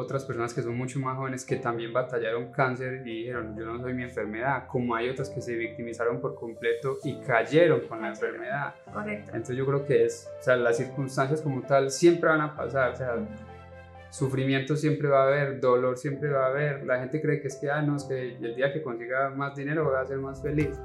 otras personas que son mucho más jóvenes que también batallaron cáncer y dijeron, yo no soy mi enfermedad, como hay otras que se victimizaron por completo y cayeron con la enfermedad. Correcto. Entonces yo creo que es, o sea, las circunstancias como tal siempre van a pasar, o sea, sufrimiento siempre va a haber, dolor siempre va a haber. La gente cree que es que, ah, no, es que el día que consiga más dinero voy a ser más feliz.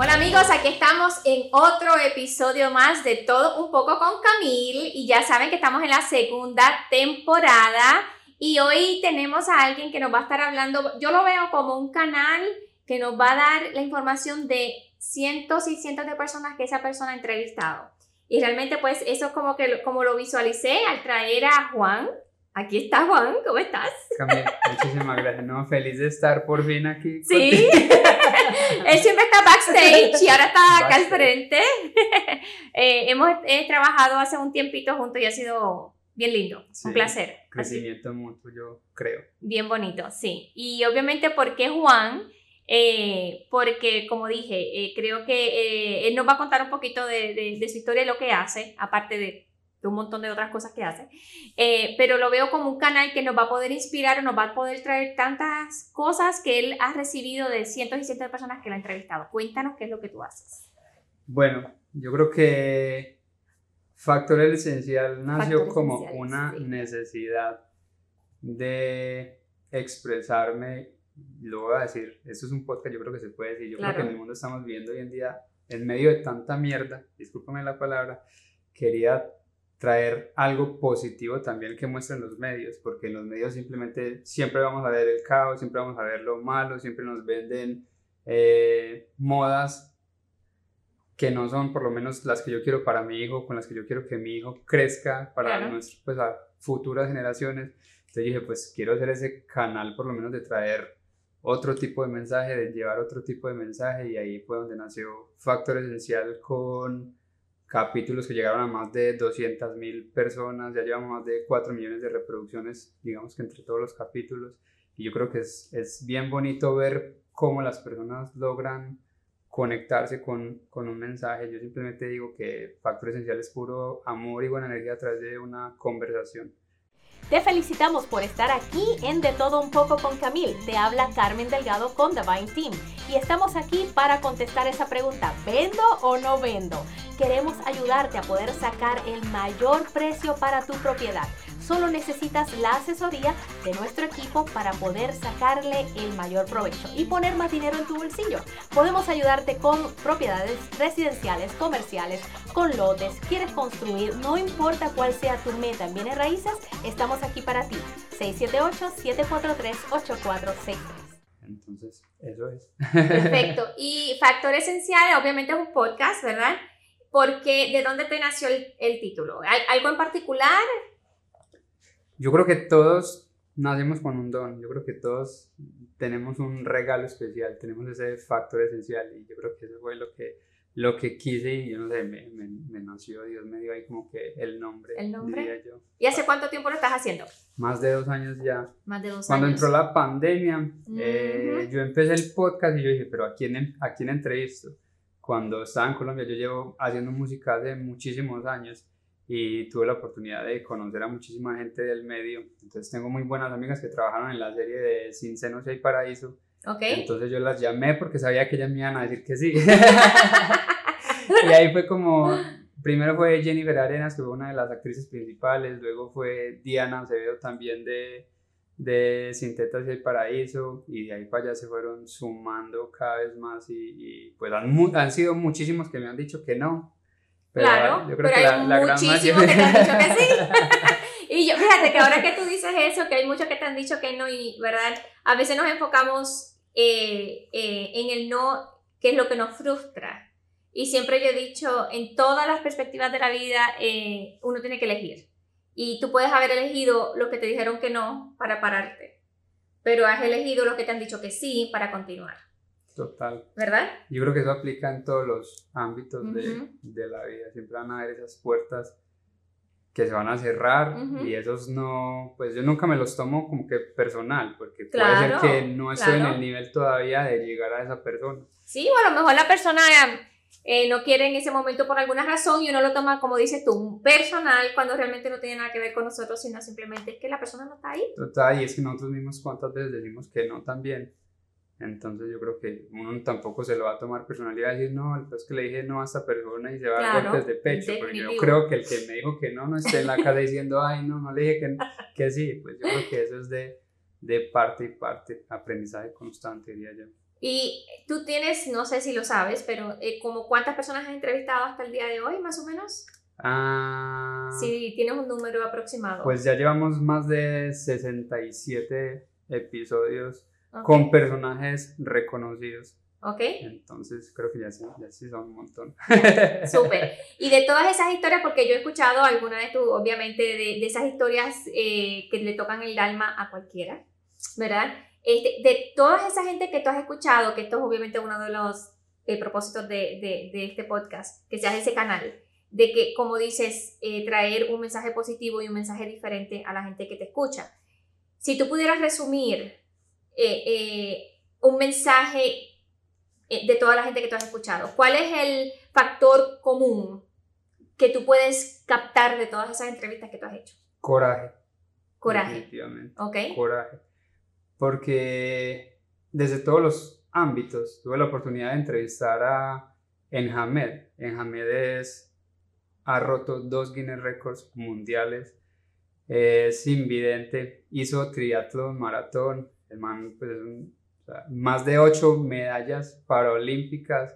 Hola amigos, aquí estamos en otro episodio más de Todo un poco con Camille y ya saben que estamos en la segunda temporada y hoy tenemos a alguien que nos va a estar hablando, yo lo veo como un canal que nos va a dar la información de cientos y cientos de personas que esa persona ha entrevistado. Y realmente pues eso es como que como lo visualicé al traer a Juan. Aquí está Juan, ¿cómo estás? Camille, muchísimas gracias. No, feliz de estar por fin aquí. Sí, él siempre está backstage y ahora está acá al frente. Eh, hemos trabajado hace un tiempito juntos y ha sido bien lindo, un placer. Crecimiento mutuo, yo creo. Bien bonito, sí. Y obviamente, ¿por qué Juan? Eh, porque, como dije, eh, creo que eh, él nos va a contar un poquito de, de, su historia y lo que hace, aparte de, de, un montón de otras cosas que hace, pero lo veo como un canal que nos va a poder inspirar o nos va a poder traer tantas cosas que él ha recibido de cientos y cientos de personas que lo han entrevistado. Cuéntanos qué es lo que tú haces. Bueno, yo creo que Factor Esencial nació como una necesidad de expresarme lo voy a decir, esto es un podcast, yo creo que se puede decir, yo creo que en el mundo estamos viviendo hoy en día, en medio de tanta mierda, discúlpame la palabra, quería traer algo positivo también que muestren los medios, porque en los medios simplemente siempre vamos a ver el caos, siempre vamos a ver lo malo, siempre nos venden eh, modas que no son por lo menos las que yo quiero para mi hijo, con las que yo quiero que mi hijo crezca para pues, a futuras generaciones. Entonces dije, pues quiero hacer ese canal por lo menos de traer otro tipo de mensaje, de llevar otro tipo de mensaje y ahí fue donde nació Factor Esencial con capítulos que llegaron a más de 200 mil personas, ya llevamos más de 4 millones de reproducciones, digamos que entre todos los capítulos y yo creo que es, es bien bonito ver cómo las personas logran conectarse con, con un mensaje. Yo simplemente digo que Factor Esencial es puro amor y buena energía a través de una conversación. Te felicitamos por estar aquí en De Todo Un Poco con Camille. Te habla Carmen Delgado con Divine Team. Y estamos aquí para contestar esa pregunta, ¿vendo o no vendo? Queremos ayudarte a poder sacar el mayor precio para tu propiedad. Solo necesitas la asesoría de nuestro equipo para poder sacarle el mayor provecho y poner más dinero en tu bolsillo. Podemos ayudarte con propiedades residenciales, comerciales, con lotes, quieres construir, no importa cuál sea tu meta en bienes raíces, estamos aquí para ti. 678-743-8463. Entonces, eso es. Perfecto. Y Factor Esencial, obviamente es un podcast, ¿verdad? Porque, ¿de dónde te nació el, el título? ¿Algo en particular? Yo creo que todos nacemos con un don, yo creo que todos tenemos un regalo especial, tenemos ese factor esencial y yo creo que eso fue lo que, lo que quise y yo no sé, me, me, nació, Dios me dio ahí como que el nombre. ¿El nombre? Yo. ¿Y hace cuánto tiempo lo estás haciendo? Más de dos años ya. Más de dos Cuando años. Cuando entró la pandemia, eh, yo empecé el podcast y yo dije, pero ¿a quién, ¿a quién entrevisto? Cuando estaba en Colombia, yo llevo haciendo música hace muchísimos años y tuve la oportunidad de conocer a muchísima gente del medio. Entonces tengo muy buenas amigas que trabajaron en la serie de Sin Senos y Paraíso. Okay. Entonces yo las llamé porque sabía que ellas me iban a decir que sí. y ahí fue como, primero fue Jennifer Arenas, que fue una de las actrices principales, luego fue Diana Acevedo también de, de Sin Tetas y el Paraíso, y de ahí para allá se fueron sumando cada vez más y, y pues han, han sido muchísimos que me han dicho que no, claro, pero hay muchísimos que te han dicho que sí. y yo, fíjate que ahora que tú dices eso, que hay muchos que te han dicho que no, y verdad, a veces nos enfocamos eh, eh, en el no, que es lo que nos frustra. Y siempre yo he dicho, en todas las perspectivas de la vida, eh, uno tiene que elegir. Y tú puedes haber elegido lo que te dijeron que no para pararte, pero has elegido lo que te han dicho que sí para continuar. Total. ¿Verdad? Yo creo que eso aplica en todos los ámbitos de, de, la vida. Siempre van a haber esas puertas que se van a cerrar y esos no, pues yo nunca me los tomo como que personal, porque puede ser que no estoy en el nivel todavía de llegar a esa persona. Sí, o a lo mejor la persona eh, no quiere en ese momento por alguna razón y uno lo toma, como dices tú, personal, cuando realmente no tiene nada que ver con nosotros, sino simplemente es que la persona no está ahí. Total, y es que nosotros mismos cuántas veces decimos que no también. Entonces yo creo que uno tampoco se lo va a tomar personal y va a decir, no, es que le dije no a esta persona y se va a dar golpes de pecho, porque yo creo que el que me dijo que no, no esté en la casa diciendo, ay, no, no le dije que, que sí, pues yo creo que eso es de, de parte y parte, aprendizaje constante, diría yo. Y tú tienes, no sé si lo sabes, pero eh, como cuántas personas has entrevistado hasta el día de hoy, más o menos. Ah, si tienes un número aproximado. Pues ya llevamos más de 67 episodios con personajes reconocidos. Ok. Entonces creo que ya sí, ya sí son un montón. Súper. Y de todas esas historias, porque yo he escuchado alguna de tu, obviamente, de, de esas historias eh, que le tocan el alma a cualquiera, ¿verdad? Este, de toda esa gente que tú has escuchado, que esto es obviamente uno de los eh, propósitos de, de, de, este podcast, que seas ese canal, de que, como dices, eh, traer un mensaje positivo y un mensaje diferente a la gente que te escucha. Si tú pudieras resumir eh, un mensaje de toda la gente que tú has escuchado, ¿cuál es el factor común que tú puedes captar de todas esas entrevistas que tú has hecho? Coraje. Coraje. Definitivamente. Ok. Coraje porque desde todos los ámbitos tuve la oportunidad de entrevistar a Enhamed. Enhamed es, ha roto dos Guinness Records mundiales, es invidente, hizo triatlón, maratón, el man, pues, más de ocho medallas paralímpicas.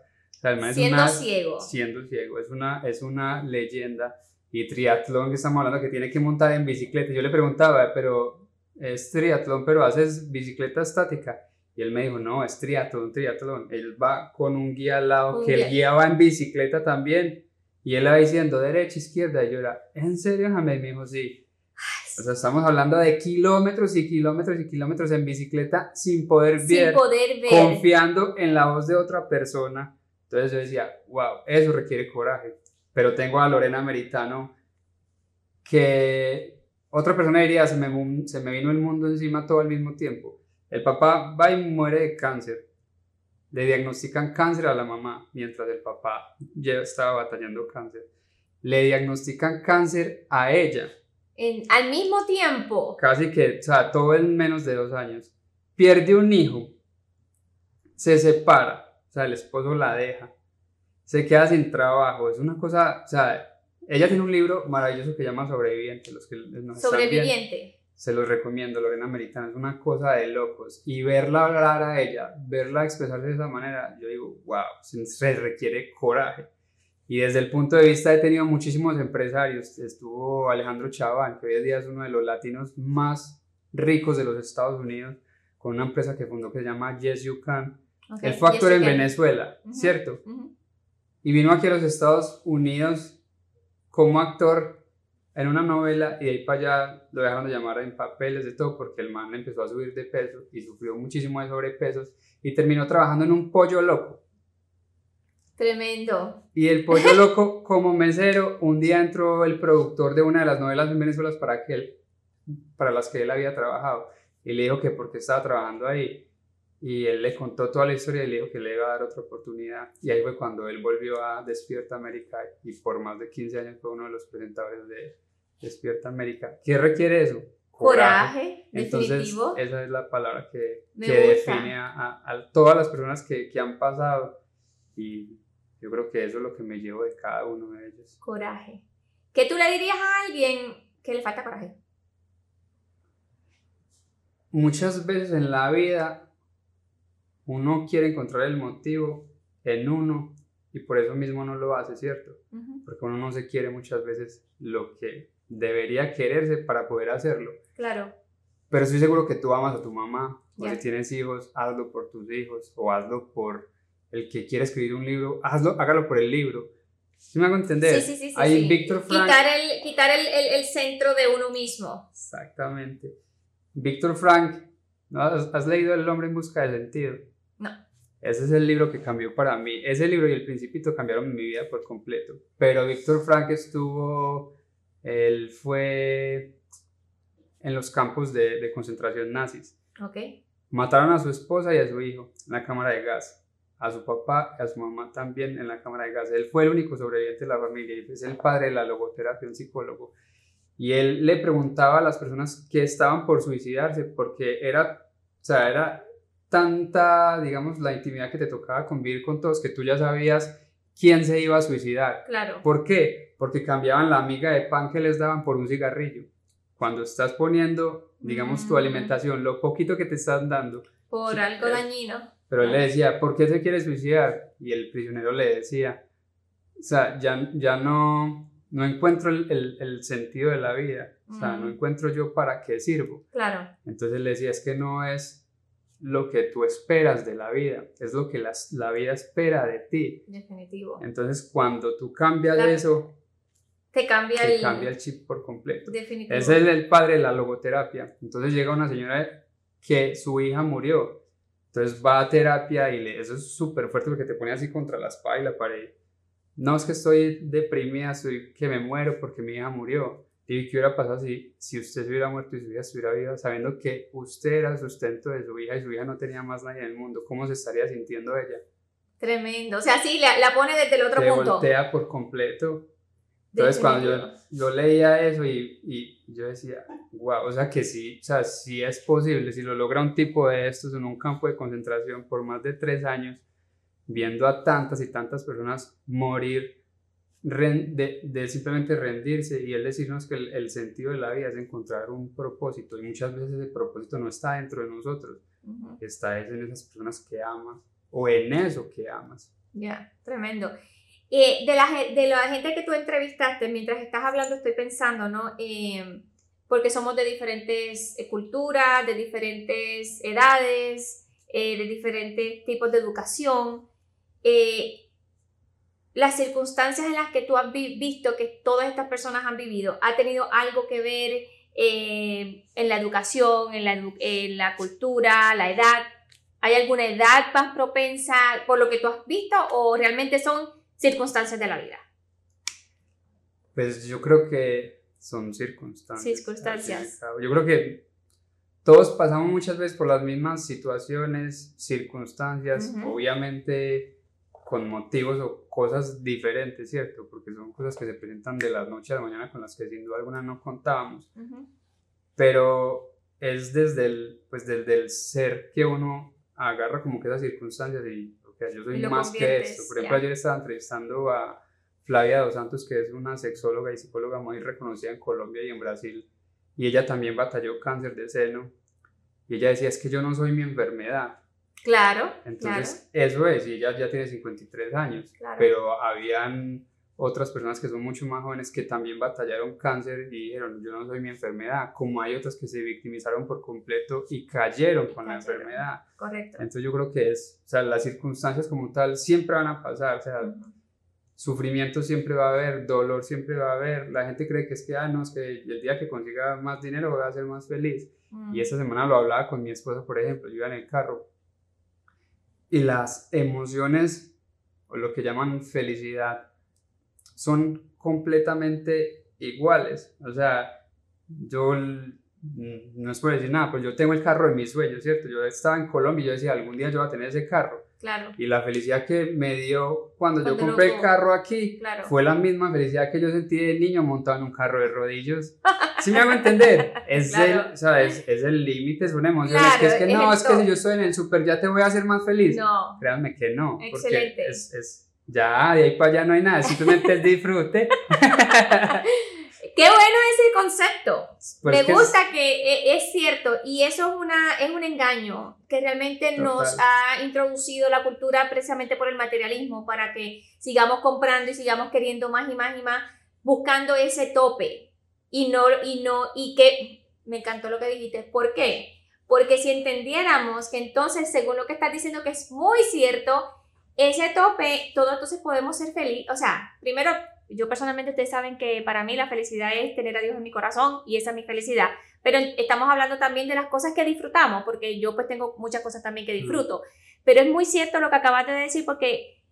siendo ciego. Siendo ciego, es una, es una leyenda. Y triatlón que estamos hablando que tiene que montar en bicicleta. Yo le preguntaba, pero es triatlón, pero haces bicicleta estática. Y él me dijo, no, es triatlón, triatlón. Él va con un guía al lado, que el guía va en bicicleta también. Y él va diciendo derecha, izquierda. Y yo era, ¿en serio, Jamés? Me dijo, sí. O sea, estamos hablando de kilómetros y kilómetros y kilómetros en bicicleta sin poder, sin poder ver, confiando en la voz de otra persona. Entonces yo decía, wow, eso requiere coraje. Pero tengo a Lorena Meritano, que otra persona diría, se me, se me vino el mundo encima todo al mismo tiempo. El papá va y muere de cáncer. Le diagnostican cáncer a la mamá mientras el papá ya estaba batallando cáncer. Le diagnostican cáncer a ella. En, al mismo tiempo. Casi que, o sea, todo en menos de dos años. Pierde un hijo. Se separa. O sea, el esposo la deja. Se queda sin trabajo. Es una cosa, o sea, ella tiene un libro maravilloso que llama Sobreviviente. Los que Sobreviviente. se los recomiendo, Lorena Americana. Es una cosa de locos. Y verla hablar a ella, verla expresarse de esa manera, yo digo, wow, se requiere coraje. Y desde el punto de vista he tenido muchísimos empresarios. Estuvo Alejandro Chaván, que hoy en día es uno de los latinos más ricos de los Estados Unidos, con una empresa que fundó que se llama Yes You Can. el factor en Venezuela, ¿cierto? Y vino aquí a los Estados Unidos como actor en una novela y de ahí para allá lo dejaron de llamar en papeles de todo porque el man empezó a subir de peso y sufrió muchísimo de sobrepesos y terminó trabajando en un pollo loco. Tremendo. Y el pollo loco como mesero, un día entró el productor de una de las novelas en Venezuela para, que él, para las que él había trabajado y le dijo que porque estaba trabajando ahí y él le contó toda la historia y le dijo que le iba a dar otra oportunidad. Y ahí fue cuando él volvió a Despierta América y por más de 15 años fue uno de los presentadores de Despierta América. ¿Qué requiere eso? Coraje, definitivo. Esa es la palabra que, que define a, a, todas las personas que, que han pasado. Y yo creo que eso es lo que me llevo de cada uno de ellos. Coraje. ¿Qué tú le dirías a alguien que le falta coraje? Muchas veces en la vida uno quiere encontrar el motivo en uno y por eso mismo no lo hace, ¿cierto? Porque uno no se quiere muchas veces lo que debería quererse para poder hacerlo. Claro. Pero estoy seguro que tú amas a tu mamá, o si tienes hijos, hazlo por tus hijos, o hazlo por el que quiere escribir un libro, hazlo, hágalo por el libro. ¿Sí me hago entender? Sí, sí, sí. Hay Víctor Frank. Quitar, el, quitar el, el, el, centro de uno mismo. Exactamente. Víctor Frank, ¿has, ¿has leído El hombre en busca de sentido? No. Ese es el libro que cambió para mí. Ese libro y El Principito cambiaron mi vida por completo. Pero Víctor Frank estuvo, él fue en los campos de, de, concentración nazis. Ok. Mataron a su esposa y a su hijo en la cámara de gas. A su papá y a su mamá también en la cámara de gas. Él fue el único sobreviviente de la familia y es el padre de la logoterapia, un psicólogo. Y él le preguntaba a las personas que estaban por suicidarse porque era, o sea, era tanta, digamos, la intimidad que te tocaba convivir con todos que tú ya sabías quién se iba a suicidar. Claro. ¿Por qué? Porque cambiaban la miga de pan que les daban por un cigarrillo. Cuando estás poniendo, digamos, tu Mm. alimentación, lo poquito que te están dando. Por algo dañino. Pero él le decía, ¿por qué se quiere suicidar? Y el prisionero le decía, o sea, ya, ya no, no encuentro el, el- el sentido de la vida. O sea, no encuentro yo para qué sirvo. Claro. Entonces le decía, es que no es lo que tú esperas de la vida, es lo que las- la vida espera de ti. Definitivo. Entonces, cuando tú cambias La- eso, Te cambia te el. cambia el chip por completo. Definitivo. Es el, el padre de la logoterapia. Entonces llega una señora que su hija murió. Entonces va a terapia y le, eso es súper fuerte porque te pone así contra la espalda y la pared. No es que estoy deprimida, estoy que me muero porque mi hija murió. ¿Y qué hubiera pasado si, si usted se hubiera muerto y su hija estuviera viva, sabiendo que usted era el sustento de su hija y su hija no tenía más nadie en el mundo? ¿Cómo se estaría sintiendo ella? Tremendo. O sea, sí, la, la pone desde el otro Se punto. voltea por completo. Entonces, cuando yo, yo leía eso y, y yo decía, wow, o sea que sí, o sea, sí es posible, si lo logra un tipo de estos en un campo de concentración por más de tres años, viendo a tantas y tantas personas morir, de, de simplemente rendirse y él decirnos que el, el sentido de la vida es encontrar un propósito y muchas veces ese propósito no está dentro de nosotros, Ujú. está es en esas personas que amas o en eso que amas. Ya, tremendo. Eh, de, la, de la gente que tú entrevistaste, mientras estás hablando, estoy pensando, ¿no? Eh, porque somos de diferentes eh, culturas, de diferentes edades, eh, de diferentes tipos de educación. Eh, las circunstancias en las que tú has vi- visto que todas estas personas han vivido, ¿ha tenido algo que ver eh, en la educación, en la, edu- en la cultura, la edad? ¿Hay alguna edad más propensa por lo que tú has visto o realmente son circunstancias de la vida? Pues yo creo que son circunstancias. Circunstancias. Yo creo que todos pasamos muchas veces por las mismas situaciones, circunstancias, Ujú. obviamente con motivos o cosas diferentes, ¿cierto? Porque son cosas que se presentan de la noche a la mañana con las que sin duda alguna no contábamos. Pero es desde el, pues desde el ser que uno agarra como que esas circunstancias y, yo soy más que esto. Por ejemplo, ayer estaba entrevistando a Flavia Dos Santos, que es una sexóloga y psicóloga muy reconocida en Colombia y en Brasil, y ella también batalló cáncer de seno, y ella decía, es que yo no soy mi enfermedad. Claro, Entonces, eso es, y ella ya tiene 53 años, claro, claro. pero habían otras personas que son mucho más jóvenes que también batallaron cáncer y dijeron, yo no soy mi enfermedad, como hay otras que se victimizaron por completo y cayeron con la enfermedad. correcto. Entonces yo creo que es, o sea, las circunstancias como tal siempre van a pasar, o sea, Ujú. sufrimiento siempre va a haber, dolor siempre va a haber, la gente cree que es que, ah, no, es que el día que consiga más dinero voy a ser más feliz. Mm. Y esta semana lo hablaba con mi esposa, por ejemplo, yo iba en el carro y las emociones, o lo que llaman felicidad, son completamente iguales. O sea, yo, no es por decir nada, pero yo tengo el carro de mis sueños, ¿cierto? Yo estaba en Colombia y yo decía, algún día yo voy a tener ese carro. Claro, Y la felicidad que me dio cuando, yo Cuando lo compré el carro aquí claro. fue la misma felicidad que yo sentí de niño montado en un carro de rodillos. ¿Sí me hago entender? Es Claro. el, o sea, es, es el límite, es una emoción. es Claro, que es que es no, el es que si yo estoy en el súper ya te voy a hacer más feliz. No, Créanme que no. Porque Excelente. es, es, ya, de ahí para allá no hay nada, simplemente el disfrute. qué bueno ese concepto. Pues Me es- gusta que e- es cierto y eso es, una, es un engaño que realmente nos ha introducido la cultura precisamente por el materialismo para que sigamos comprando y sigamos queriendo más y más y más buscando ese tope y no y no y que me encantó lo que dijiste ¿por qué? porque si entendiéramos que entonces según lo que estás diciendo que es muy cierto ese tope todos entonces podemos ser felices o sea primero yo personalmente ustedes saben que para mí la felicidad es tener a Dios en mi corazón y esa es mi felicidad. Pero estamos hablando también de las cosas que disfrutamos, porque yo pues tengo muchas cosas también que disfruto. Pero es muy cierto lo que acabaste de decir porque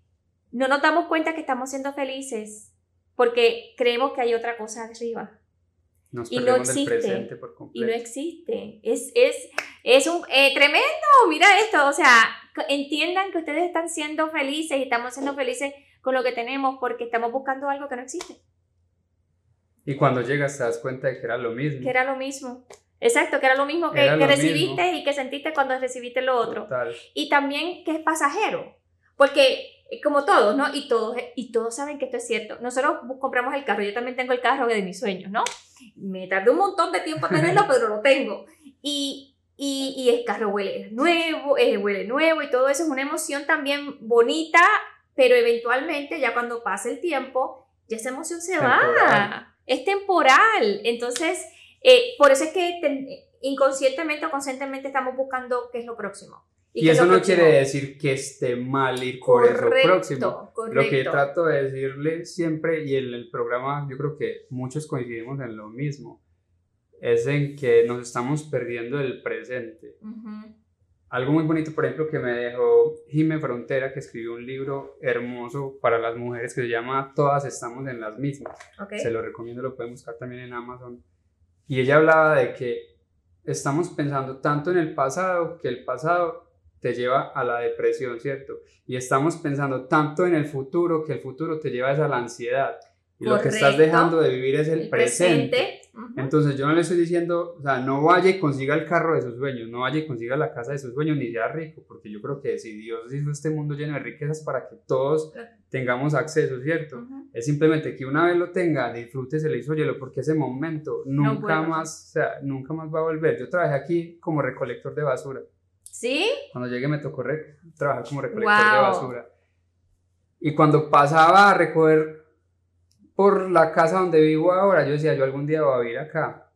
no nos damos cuenta que estamos siendo felices porque creemos que hay otra cosa arriba Nos y no perdemos del existe, presente por y no existe. Es, es, Es un eh, tremendo, mira esto, o sea, entiendan que ustedes están siendo felices y estamos siendo felices con lo que tenemos porque estamos buscando algo que no existe. Y cuando llegas te das cuenta de que era lo mismo. Que era lo mismo. Exacto, que era lo mismo que, recibiste y que sentiste cuando recibiste lo otro. Y también que es pasajero. Porque como todos, ¿no? Y todos, y todos saben que esto es cierto. Nosotros compramos el carro, yo también tengo el carro de mis sueños, ¿no? Me tardé un montón de tiempo en tenerlo, pero lo tengo. Y, y, y el carro huele nuevo, eh, huele nuevo y todo eso es una emoción también bonita, pero eventualmente ya cuando pasa el tiempo, ya esa emoción se va. Es temporal. Entonces, eh, por eso es que inconscientemente o conscientemente estamos buscando qué es lo próximo. Y, eso no quiere decir que esté mal ir por eso próximo. Lo que trato de decirle siempre, y en el programa yo creo que muchos coincidimos en lo mismo, es en que nos estamos perdiendo el presente. Algo muy bonito, por ejemplo, que me dejó Jime Frontera, que escribió un libro hermoso para las mujeres que se llama Todas estamos en las mismas. Se lo recomiendo, lo pueden buscar también en Amazon. Y ella hablaba de que estamos pensando tanto en el pasado que el pasado te lleva a la depresión, ¿cierto? Y estamos pensando tanto en el futuro que el futuro te lleva a la ansiedad. Y lo que estás dejando de vivir es el, presente. Entonces yo no le estoy diciendo, o sea, no vaya y consiga el carro de sus sueños, no vaya y consiga la casa de sus sueños, ni sea rico, porque yo creo que si Dios hizo este mundo lleno de riquezas para que todos tengamos acceso, ¿cierto? Es simplemente que una vez lo tenga, disfrútese, le hizo hielo, porque ese momento nunca más, o sea, nunca más va a volver. Yo trabajé aquí como recolector de basura. ¿Sí? Cuando llegué me tocó trabajar como recolector de basura. Y cuando pasaba a recoger por la casa donde vivo ahora, yo decía, yo algún día voy a vivir acá.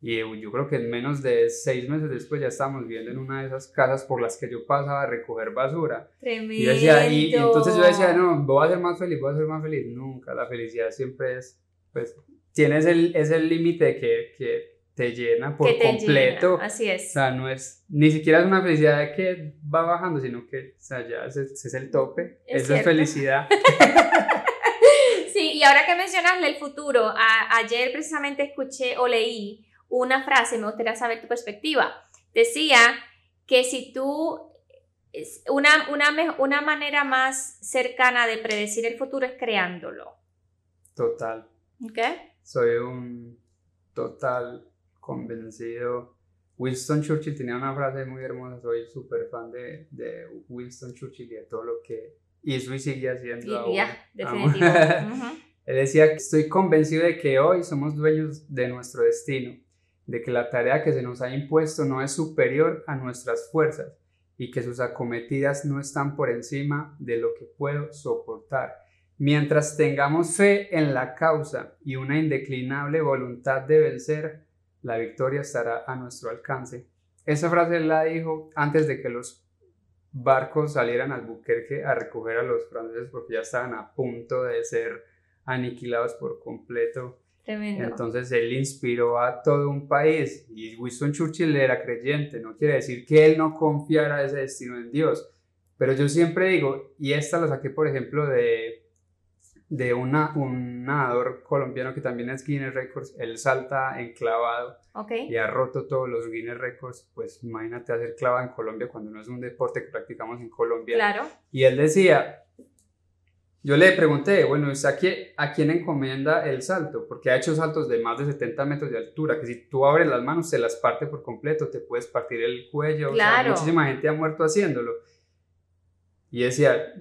Y yo creo que en menos de seis meses después ya estábamos viviendo en una de esas casas por las que yo pasaba a recoger basura. Tremendo. Y, decía, y, entonces yo decía, no, voy a ser más feliz, voy a ser más feliz. Nunca, la felicidad siempre es, pues, tienes el, es el límite que, que te llena por completo. así es. O sea, no es, ni siquiera es una felicidad que va bajando, sino que, o sea, ya es el tope. Es Eso es felicidad. sí, y ahora que mencionas el futuro, ayer precisamente escuché o leí una frase, me gustaría saber tu perspectiva. Decía que si tú, una, una, una manera más cercana de predecir el futuro es creándolo. Total. ¿Ok? Soy un total convencido. Winston Churchill tenía una frase muy hermosa, soy súper fan de, de, Winston Churchill y de todo lo que hizo y sigue haciendo. definitivo. Él decía estoy convencido de que hoy somos dueños de nuestro destino, de que la tarea que se nos ha impuesto no es superior a nuestras fuerzas y que sus acometidas no están por encima de lo que puedo soportar. Mientras tengamos fe en la causa y una indeclinable voluntad de vencer, la victoria estará a nuestro alcance. Esa frase la dijo antes de que los barcos salieran al Buquerque a recoger a los franceses porque ya estaban a punto de ser aniquilados por completo. Tremendo. Entonces él inspiró a todo un país y Winston Churchill era creyente, no quiere decir que él no confiara ese destino en Dios, pero yo siempre digo, y esta lo saqué por ejemplo de de una, un nadador colombiano que también es Guinness Records, él salta enclavado y ha roto todos los Guinness Records, pues imagínate hacer clava en Colombia cuando no es un deporte que practicamos en Colombia. Claro. Y él decía, yo le pregunté, bueno, ¿a quién, ¿a quién encomienda el salto? Porque ha hecho saltos de más de 70 metros de altura, que si tú abres las manos se las parte por completo, te puedes partir el cuello. Claro. muchísima gente ha muerto haciéndolo. Y decía,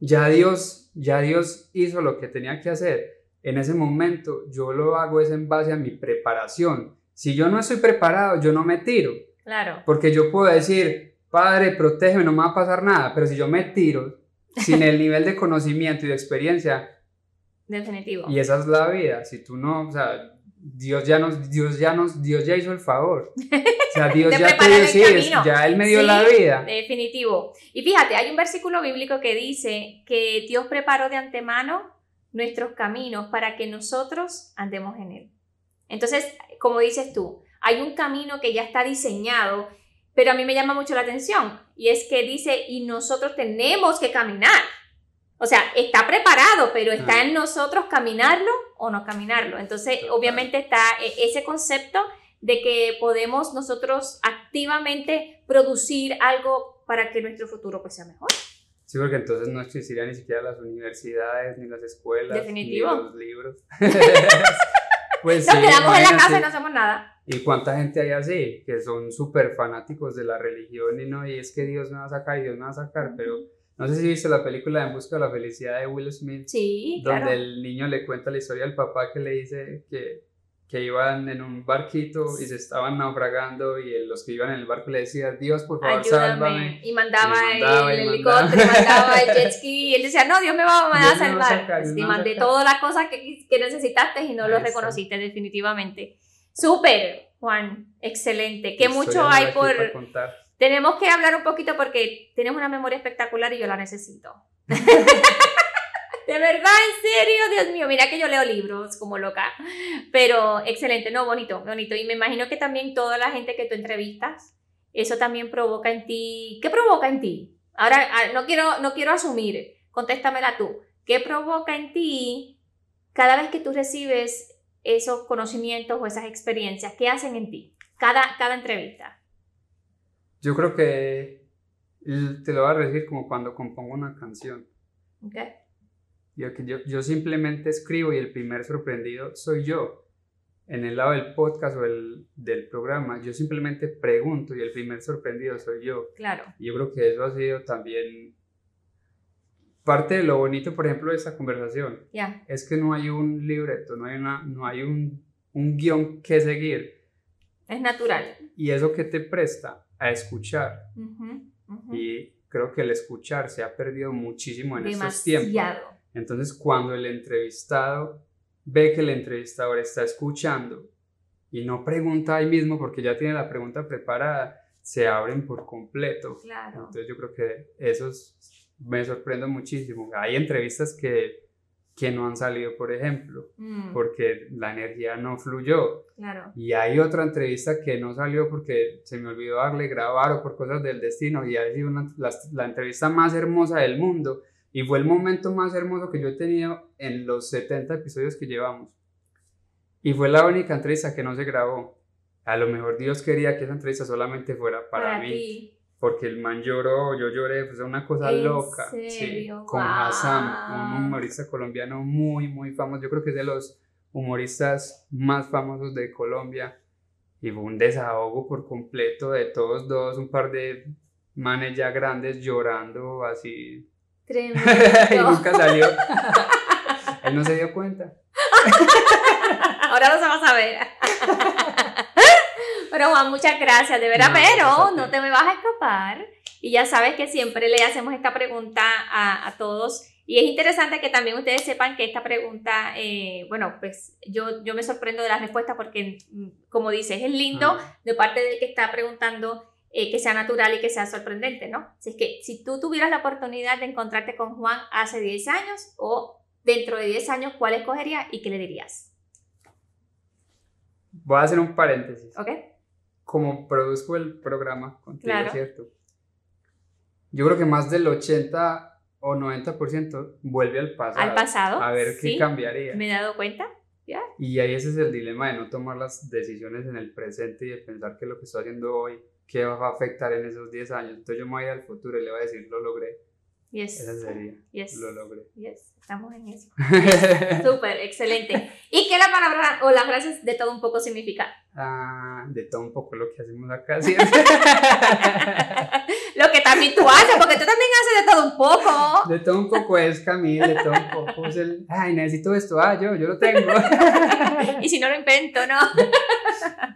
ya Dios, ya Dios hizo lo que tenía que hacer. En ese momento yo lo hago es en base a mi preparación. Si yo no estoy preparado, yo no me tiro. Claro. Porque yo puedo decir, Padre, protégeme, no me va a pasar nada. Pero si yo me tiro sin el nivel de conocimiento y de experiencia. Definitivo. Y esa es la vida. Si tú no, o sea, Dios ya nos, Dios ya nos, Dios ya hizo el favor. O sea, Dios ya te ya Él me dio la vida. Definitivo. Y fíjate, hay un versículo bíblico que dice que Dios preparó de antemano nuestros caminos para que nosotros andemos en Él. Entonces, como dices tú, hay un camino que ya está diseñado, pero a mí me llama mucho la atención y es que dice, y nosotros tenemos que caminar. O sea, está preparado, pero está ah. en nosotros caminarlo o no caminarlo. Entonces, obviamente está e, ese concepto de que podemos nosotros activamente producir algo para que nuestro futuro pues, sea mejor. Sí, porque entonces no existirían ni siquiera las universidades, ni las escuelas, Definitivo. ni los libros. pues Nos quedamos en la casa y no hacemos nada. ¿Y cuánta gente hay así? Que son súper fanáticos de la religión y no, y es que Dios me va a sacar y Dios me va a sacar, pero no sé si viste la película En Busca de la Felicidad de Will Smith. Sí, Donde el niño le cuenta la historia al papá que le dice que, que iban en un barquito y se estaban naufragando y los que iban en el barco le decían, Dios, por favor, sálvame. Y mandaba, el helicóptero, mandaba el jet ski y él decía, no, Dios me va a, salvar. y mandé todas las cosas que, que, necesitaste y no lo reconociste definitivamente. Súper, Juan, excelente. Que mucho hay por... Tenemos que hablar un poquito porque tenemos una memoria espectacular y yo la necesito. de verdad, en serio, Dios mío, mira que yo leo libros como loca, pero excelente, no, bonito, bonito. Y me imagino que también toda la gente que tú entrevistas, eso también provoca en ti, ¿qué provoca en ti? Ahora, ah, no quiero, no quiero asumir, contéstamela tú. ¿Qué provoca en ti cada vez que tú recibes esos conocimientos o esas experiencias? ¿Qué hacen en ti? Cada, cada entrevista. Yo creo que te lo voy a decir como cuando compongo una canción. Okay. Yo, yo, yo simplemente escribo y el primer sorprendido soy yo. En el lado del podcast o el, del programa, yo simplemente pregunto y el primer sorprendido soy yo. Claro. Y yo creo que eso ha sido también parte de lo bonito, por ejemplo, de esta conversación. Ya. Es que no hay un libreto, no hay, una, no hay un, un guion que seguir. Es natural. Y eso que te presta a escuchar. Y creo que el escuchar se ha perdido muchísimo en estos tiempos. Entonces, cuando el entrevistado ve que el entrevistador está escuchando y no pregunta ahí mismo porque ya tiene la pregunta preparada, se abren por completo. Claro. Entonces, yo creo que eso me sorprende muchísimo. Hay entrevistas que que no han salido, por ejemplo, mm. porque la energía no fluyó. Claro. Y hay otra entrevista que no salió porque se me olvidó darle grabar o por cosas del destino y ha sido una, la, la, entrevista más hermosa del mundo y fue el momento más hermoso que yo he tenido en los 70 episodios que llevamos. Y fue la única entrevista que no se grabó. A lo mejor Dios quería que esa entrevista solamente fuera para, mí. Ti porque el man lloró, yo lloré, pues una cosa loca. Sí, con Hassan, un humorista colombiano muy, muy famoso. Yo creo que es de los humoristas más famosos de Colombia. Y fue un desahogo por completo de todos dos, un par de manes ya grandes llorando así. Tremendo. y nunca salió. Él no se dio cuenta. Ahora lo vamos a ver. Pero Juan, muchas gracias, de verdad, pero no te me vas a escapar. Y ya sabes que siempre le hacemos esta pregunta a, a todos. Y es interesante que también ustedes sepan que esta pregunta, eh, bueno, pues yo, yo me sorprendo de las respuestas porque, mm, como dices, es lindo de parte del que está preguntando eh, que sea natural y que sea sorprendente, ¿no? Así es que si tú tuvieras la oportunidad de encontrarte con Juan hace 10 años o dentro de 10 años, ¿cuál escogerías y qué le dirías? Voy a hacer un paréntesis. ¿Ok? Como produzco el programa contigo, ¿cierto? Yo creo que más del 80 o 90% vuelve al pasado. Al pasado. A ver qué cambiaría. Me he dado cuenta. ¿Ya? Y ahí ese es el dilema de no tomar las decisiones en el presente y de pensar que lo que estoy haciendo hoy, qué va a afectar en esos 10 años. Entonces yo me voy al futuro y le voy a decir, lo logré. Yes. Esa sería. Yes. Lo logré. Yes. Estamos en eso. Súper, excelente. ¿Y qué la palabra o las frases de todo un poco significa? Ah, de todo un poco lo que hacemos acá. lo que también tú haces, porque tú también haces de todo un poco. De todo un poco es Camila, de todo un poco es el, ay, necesito esto, ah, yo, yo lo tengo. y si no lo invento, ¿no?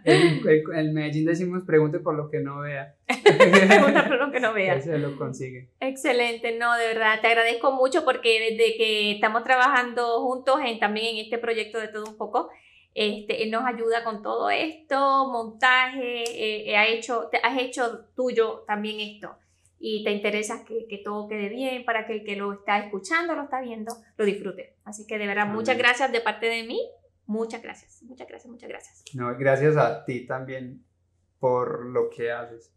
En, Medellín decimos pregunte por lo que no vea. Pregunta por lo que no vea. Ese lo consigue. Excelente, no, de verdad, te agradezco mucho porque desde que estamos trabajando juntos en, también en este proyecto de todo un poco, este, él nos ayuda con todo esto, montaje, eh, eh, ha hecho, has hecho tuyo también esto y te interesa que, que, todo quede bien para que el que lo está escuchando, lo está viendo, lo disfrute. Así que de verdad, muchas gracias de parte de mí, muchas gracias, muchas gracias, muchas gracias. No, gracias a ti también por lo que haces,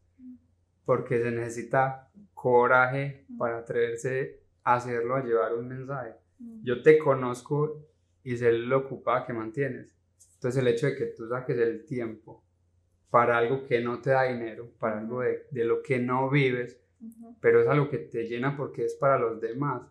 porque se necesita coraje para atreverse a hacerlo, a llevar un mensaje. Yo te conozco y sé lo ocupada que mantienes. Entonces el hecho de que tú saques el tiempo para algo que no te da dinero, para algo de, de lo que no vives, pero es algo que te llena porque es para los demás.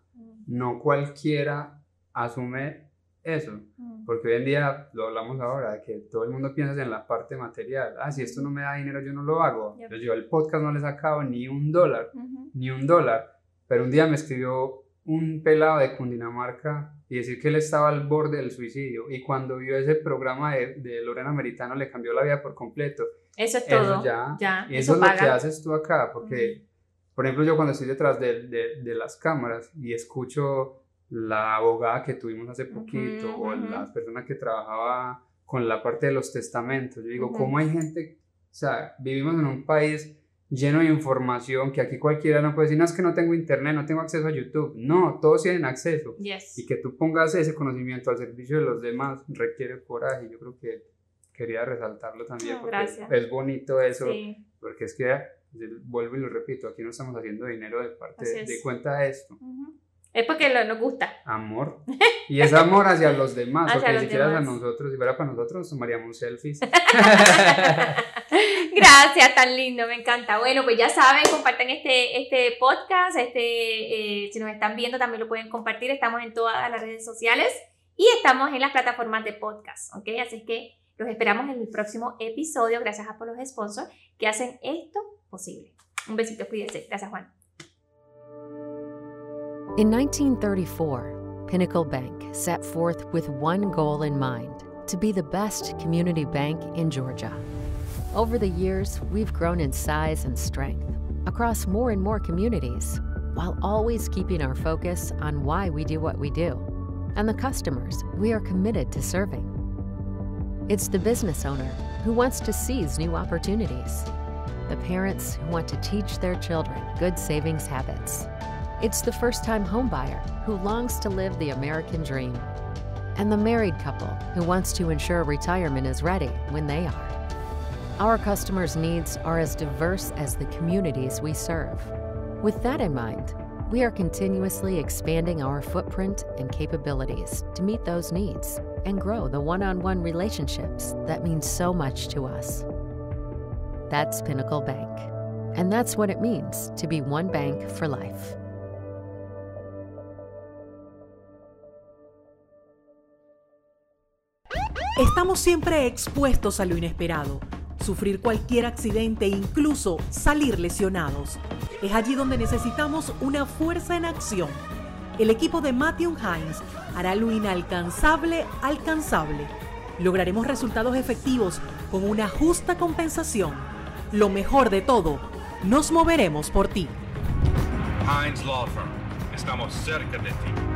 No cualquiera asume eso, porque hoy en día, lo hablamos ahora, que todo el mundo piensa en la parte material. Ah, si esto no me da dinero, yo no lo hago. Yo, el podcast no le he sacado ni un dólar, ni un dólar. Pero un día me escribió un pelado de Cundinamarca y decir que él estaba al borde del suicidio y cuando vio ese programa de, de Lorena Meritano le cambió la vida por completo. Eso es todo. ya, y eso, es lo que haces tú acá, porque, por ejemplo, yo cuando estoy detrás de, de, de, las cámaras y escucho la abogada que tuvimos hace poquito o las personas que trabajaba con la parte de los testamentos, yo digo, ¿cómo hay gente? O sea, vivimos en un país lleno de información que aquí cualquiera no puede decir, no es que no tengo internet, no tengo acceso a YouTube. No, todos tienen acceso. Y que tú pongas ese conocimiento al servicio de los demás requiere coraje. Yo creo que quería resaltarlo también porque es bonito eso, porque es que, vuelvo y lo repito, aquí no estamos haciendo dinero de parte de, cuenta de esto. Es porque nos gusta. Amor. Y es amor hacia los demás, porque ni siquiera a nosotros. Si fuera para nosotros, tomaríamos selfies. Gracias, tan lindo, me encanta. Bueno, pues ya saben, compartan este, este podcast. Este, eh, si nos están viendo, también lo pueden compartir. Estamos en todas las redes sociales y estamos en las plataformas de podcast. ¿Ok? Así que los esperamos en el próximo episodio. Gracias a por los sponsors que hacen esto posible. Un besito, cuídense. Gracias, Juan. In 1934, Pinnacle Bank set forth with one goal in mind to be the best community bank in Georgia. Over the years, we've grown in size and strength across more and more communities while always keeping our focus on why we do what we do and the customers we are committed to serving. It's the business owner who wants to seize new opportunities, the parents who want to teach their children good savings habits it's the first time homebuyer who longs to live the American dream, and the married couple who wants to ensure retirement is ready when they are. Our customers' needs are as diverse as the communities we serve. With that in mind, we are continuously expanding our footprint and capabilities to meet those needs and grow the one on one relationships that mean so much to us. That's Pinnacle Bank. And that's what it means to be one bank for life. Estamos siempre expuestos a lo inesperado, sufrir cualquier accidente e incluso salir lesionados. Es allí donde necesitamos una fuerza en acción. El equipo de Matthew Hines hará lo inalcanzable alcanzable. Lograremos resultados efectivos con una justa compensación. Lo mejor de todo, nos moveremos por ti. Hines Law Firm. Estamos cerca de ti.